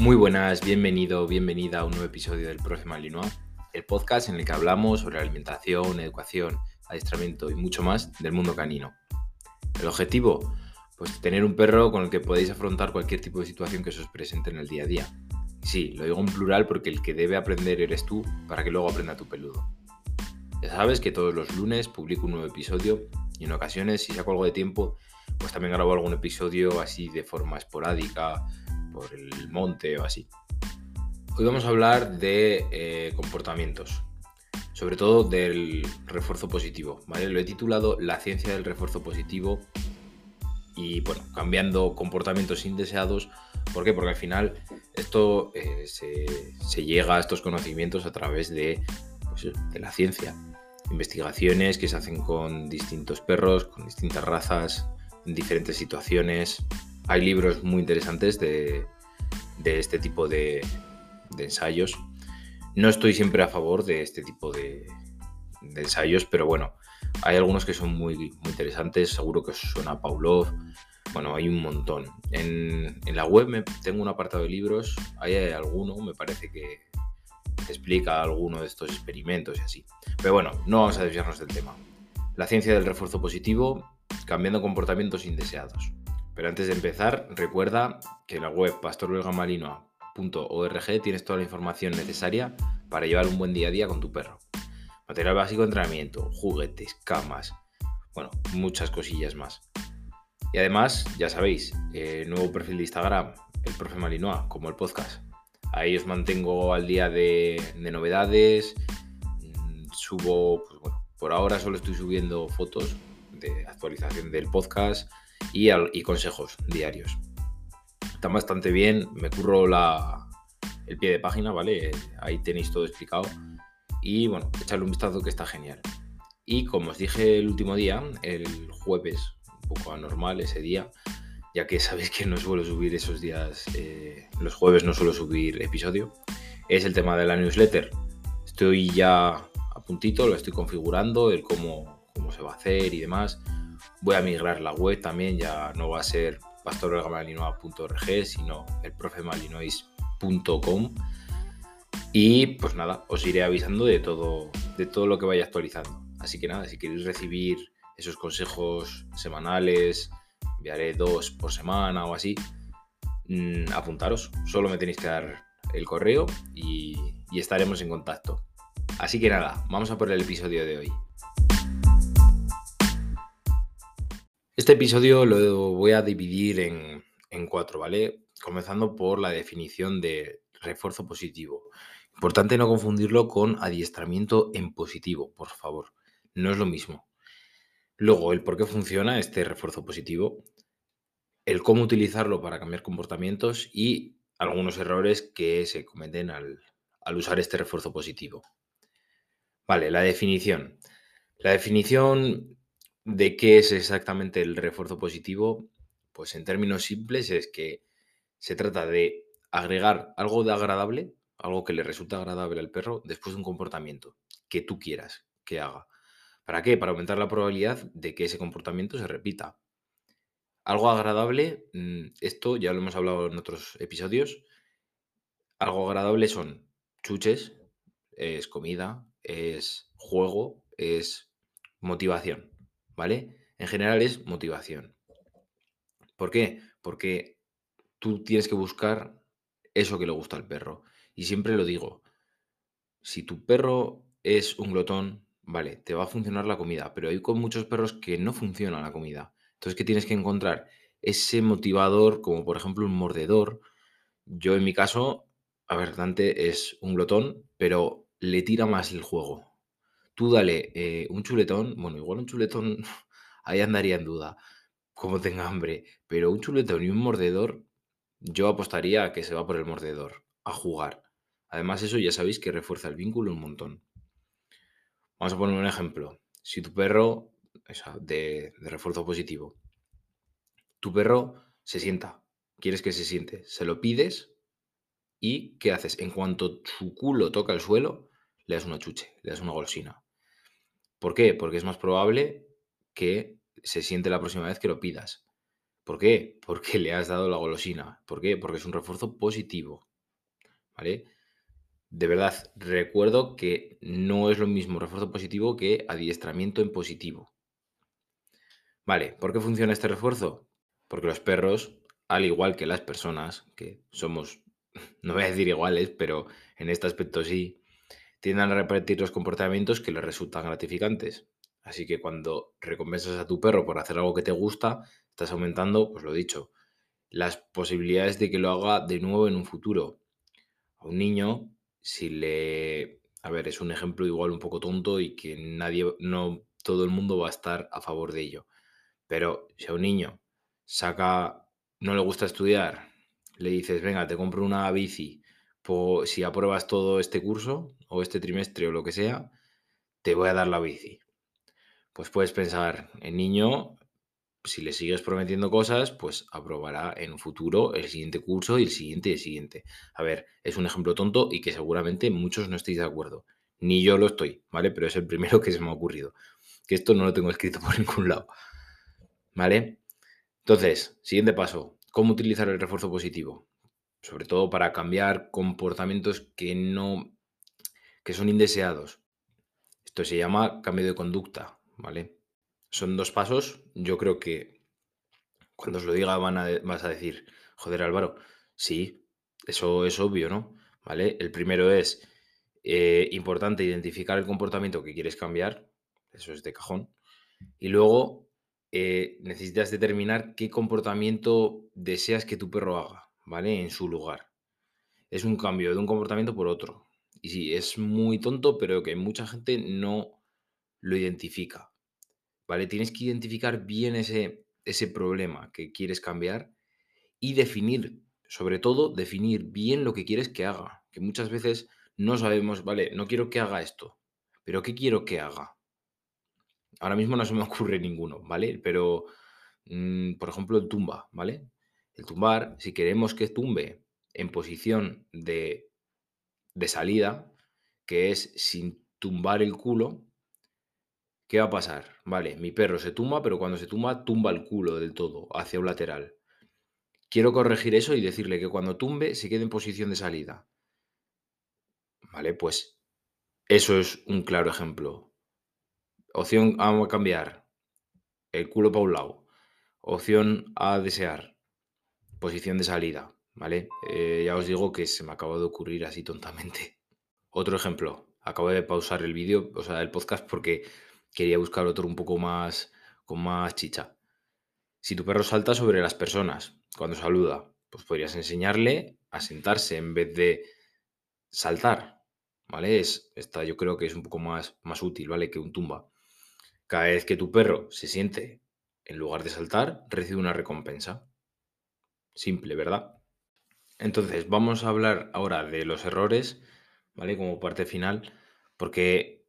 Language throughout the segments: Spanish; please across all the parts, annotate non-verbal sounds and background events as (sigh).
Muy buenas, bienvenido, bienvenida a un nuevo episodio del Profe Malinois, el podcast en el que hablamos sobre alimentación, educación, adiestramiento y mucho más del mundo canino. El objetivo, pues tener un perro con el que podéis afrontar cualquier tipo de situación que se os presente en el día a día. Sí, lo digo en plural porque el que debe aprender eres tú para que luego aprenda tu peludo. Ya sabes que todos los lunes publico un nuevo episodio y en ocasiones, si saco algo de tiempo, pues también grabo algún episodio así de forma esporádica, por el monte o así. Hoy vamos a hablar de eh, comportamientos, sobre todo del refuerzo positivo. ¿vale? Lo he titulado La ciencia del refuerzo positivo y bueno, cambiando comportamientos indeseados. ¿Por qué? Porque al final esto eh, se, llega a estos conocimientos a través pues, de la ciencia. Investigaciones que se hacen con distintos perros, con distintas razas, en diferentes situaciones. Hay libros muy interesantes de, este tipo de, ensayos. No estoy siempre a favor de este tipo de, ensayos, pero bueno, hay algunos que son muy, interesantes. Seguro que os suena Pavlov. Bueno, hay un montón. En, la web tengo un apartado de libros. Hay alguno, me parece que explica alguno de estos experimentos y así. Pero bueno, no vamos a desviarnos del tema. La ciencia del refuerzo positivo cambiando comportamientos indeseados. Pero antes de empezar, recuerda que en la web pastorbelgamalinoa.org tienes toda la información necesaria para llevar un buen día a día con tu perro. Material básico de entrenamiento, juguetes, camas, bueno, muchas cosillas más. Y además, ya sabéis, nuevo perfil de Instagram, el profe Malinois, como el podcast. Ahí os mantengo al día de, novedades. Subo, pues bueno, por ahora solo estoy subiendo fotos de actualización del podcast y, y consejos diarios. Está bastante bien, me curro la, el pie de página, ¿vale? Ahí tenéis todo explicado. Y bueno, echarle un vistazo que está genial. Y como os dije el último día, el jueves, un poco anormal ese día, ya que sabéis que no suelo subir esos días, eh, los jueves no suelo subir episodio, es el tema de la newsletter. Estoy ya a puntito, lo estoy configurando, el cómo cómo se va a hacer y demás. Voy a migrar la web también, ya no va a ser pastorelgamalinois.org, sino elprofemalinois.com. Y pues nada, os iré avisando de todo, de todo lo que vaya actualizando. Así que nada, si queréis recibir esos consejos semanales, enviaré dos por semana o así, mm, apuntaros. Solo me tenéis que dar el correo y estaremos en contacto. Así que nada, vamos a por el episodio de hoy. Este episodio lo voy a dividir en, cuatro, ¿vale? Comenzando por la definición de refuerzo positivo. Importante no confundirlo con adiestramiento en positivo, por favor. No es lo mismo. Luego, el por qué funciona este refuerzo positivo, el cómo utilizarlo para cambiar comportamientos y algunos errores que se cometen al, al usar este refuerzo positivo. Vale, la definición. La definición ¿De qué es exactamente el refuerzo positivo? Pues en términos simples es que se trata de agregar algo de agradable, algo que le resulta agradable al perro después de un comportamiento que tú quieras que haga. ¿Para qué? Para aumentar la probabilidad de que ese comportamiento se repita. Algo agradable, mm, esto ya lo hemos hablado en otros episodios, algo agradable son chuches, es comida, es juego, es motivación. ¿Vale? En general es motivación. ¿Por qué? Porque tú tienes que buscar eso que le gusta al perro. Y siempre lo digo, si tu perro es un glotón, vale, te va a funcionar la comida, pero hay con muchos perros que no funciona la comida. Entonces, ¿qué tienes que encontrar? Ese motivador, como por ejemplo un mordedor. Yo en mi caso, a ver, Dante es un glotón, pero le tira más el juego. Tú dale eh, un chuletón, bueno, igual un chuletón, (laughs) ahí andaría en duda, como tenga hambre, pero un chuletón y un mordedor, yo apostaría a que se va por el mordedor, a jugar. Además, eso ya sabéis que refuerza el vínculo un montón. Vamos a poner un ejemplo. Si tu perro, de, de refuerzo positivo, tu perro se sienta, quieres que se siente, se lo pides y ¿qué haces? En cuanto su culo toca el suelo, le das una chuche, le das una golosina. ¿Por qué? Porque es más probable que se siente la próxima vez que lo pidas. ¿Por qué? (laughs) Porque le has dado la golosina. ¿Por qué? Porque es un refuerzo positivo. ¿vale? De verdad, recuerdo que no es lo mismo refuerzo positivo que adiestramiento en positivo. Vale, ¿por qué funciona este refuerzo? Porque los perros, al igual que las personas, que somos, (laughs) no voy a decir iguales, pero en este aspecto sí, tienden a repetir los comportamientos que les resultan gratificantes. Así que cuando recompensas a tu perro por hacer algo que te gusta, estás aumentando, pues lo dicho, las posibilidades de que lo haga de nuevo en un futuro. A un niño, si le... A ver, es un ejemplo igual un poco tonto y que nadie, no todo el mundo va a estar a favor de ello. Pero si a un niño saca, no le gusta estudiar, le dices, venga, te compro una bici, si apruebas todo este curso o este trimestre o lo que sea, te voy a dar la bici. Pues puedes pensar, el niño si le sigues prometiendo cosas, pues aprobará en un futuro el siguiente curso y el siguiente y el siguiente. A ver, es un ejemplo tonto y que seguramente muchos no estéis de acuerdo. Ni yo lo estoy, ¿vale? Pero es el primero (laughs) que se me ha ocurrido. Que esto no lo tengo escrito por ningún lado. ¿Vale? Entonces, siguiente paso. ¿Cómo utilizar el refuerzo positivo? Sobre todo para cambiar comportamientos que no. que son indeseados. Esto se llama cambio de conducta, ¿vale? Son dos pasos. Yo creo que cuando os lo diga van a, vas a decir, joder Álvaro, sí, eso es obvio, ¿no? ¿Vale? El primero es eh, importante identificar el comportamiento que quieres cambiar, eso es de cajón. Y luego eh, necesitas determinar qué comportamiento deseas que tu perro haga, ¿vale? En su lugar. Es un cambio de un comportamiento por otro. Y sí, es muy tonto, pero que mucha gente no lo identifica. ¿vale? Tienes que identificar bien ese, ese problema que quieres cambiar y definir, sobre todo, definir bien lo que quieres que haga. Que muchas veces no sabemos, vale, no quiero que haga esto, pero ¿qué quiero que haga? Ahora mismo no se me (laughs) ocurre ninguno, ¿vale? Pero, mm, por ejemplo, el tumba, ¿vale? Tumbar, si queremos que tumbe en posición de, de salida, que es sin tumbar el culo, ¿Qué va a pasar? Vale, mi perro se tumba, pero cuando se tumba, tumba el culo del todo, hacia un lateral. Quiero corregir eso y decirle que cuando tumbe se quede en posición de salida. Vale, pues eso es un claro ejemplo. Opción a cambiar. El culo para un lado. Opción a desear. Posición de salida. ¿Vale? Eh, ya os digo que se me acaba de ocurrir así tontamente. (laughs) Otro ejemplo. Acabo de pausar el vídeo, o sea, el podcast porque quería buscar otro un poco más con más chicha. Si tu perro salta sobre las personas cuando saluda, pues podrías enseñarle a sentarse en vez de saltar, ¿vale? Es, esta yo creo que es un poco más, más útil, ¿vale? Que un tumba. Cada vez que tu perro se siente en lugar de saltar, recibe una recompensa. Simple, ¿verdad? Entonces, vamos a hablar ahora de los errores, ¿vale? Como parte final, porque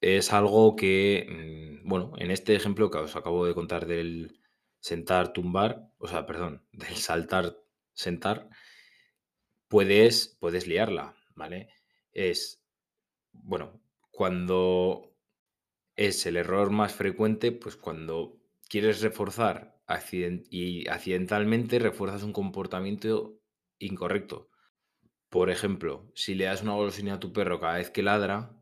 es algo que, mm, bueno, en este ejemplo que os acabo de contar del sentar, tumbar, o sea, perdón, (laughs) del saltar, sentar, puedes, puedes liarla, ¿vale? Es, bueno, cuando es el error más frecuente, pues cuando quieres reforzar y accidentalmente refuerzas un comportamiento incorrecto. Por ejemplo, si le das una golosina a tu perro cada vez que ladra,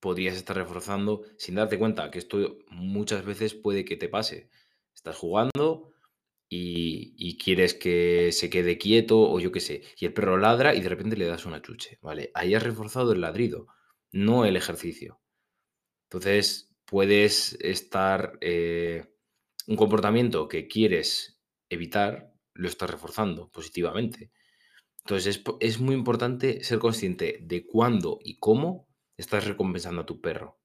podrías estar reforzando sin darte cuenta que esto muchas veces puede que te pase. Estás jugando y, quieres que se quede quieto o yo qué sé, y el perro ladra y de repente le das una chuche, ¿vale? Ahí has reforzado el ladrido, no el ejercicio. Entonces, puedes estar eh, un comportamiento que quieres evitar, lo estás reforzando positivamente. Entonces, es, es muy importante ser consciente de cuándo y cómo estás recompensando a tu perro.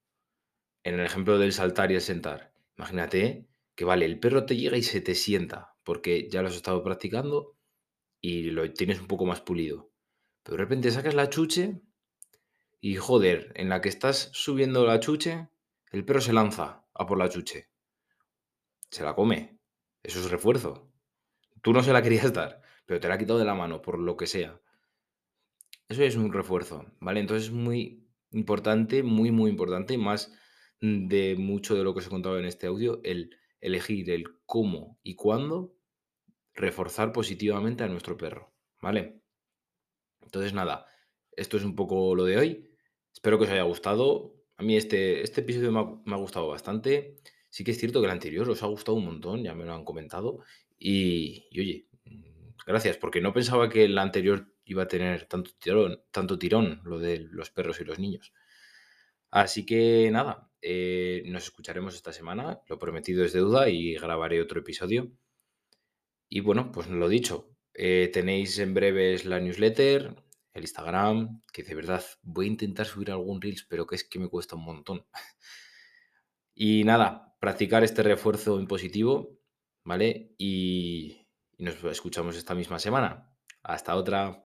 En el ejemplo del saltar y el sentar, imagínate que vale, el perro te llega y se te sienta, porque ya lo has estado practicando y lo tienes un poco más pulido. Pero de repente sacas la chuche y joder, en la que estás subiendo la chuche, el perro se lanza a por la chuche. Se la come. Eso es refuerzo. Tú no se la querías dar, pero te la ha quitado de la mano, por lo que sea. Eso es un refuerzo, ¿vale? Entonces es muy importante, muy, muy importante, más de mucho de lo que os he contado en este audio, el elegir el cómo y cuándo reforzar positivamente a nuestro perro, ¿vale? Entonces, nada, esto es un poco lo de hoy. Espero que os haya gustado. A mí este, este episodio me ha, me ha gustado bastante. Sí que es cierto que el anterior os ha gustado un montón, ya me lo han comentado. Y, oye, mm, gracias, porque no pensaba que el anterior iba a tener tanto tirón, tanto tirón, lo de los perros y los niños. Así que nada, eh, nos escucharemos esta semana, lo prometido es deuda y grabaré otro episodio. Y bueno, pues lo dicho, eh, tenéis en breves la newsletter, el Instagram, que de verdad voy a intentar subir algún Reels, pero que es que me cuesta un montón. (laughs) Y nada, practicar este refuerzo impositivo, ¿vale? Y, y nos escuchamos esta misma semana. Hasta otra.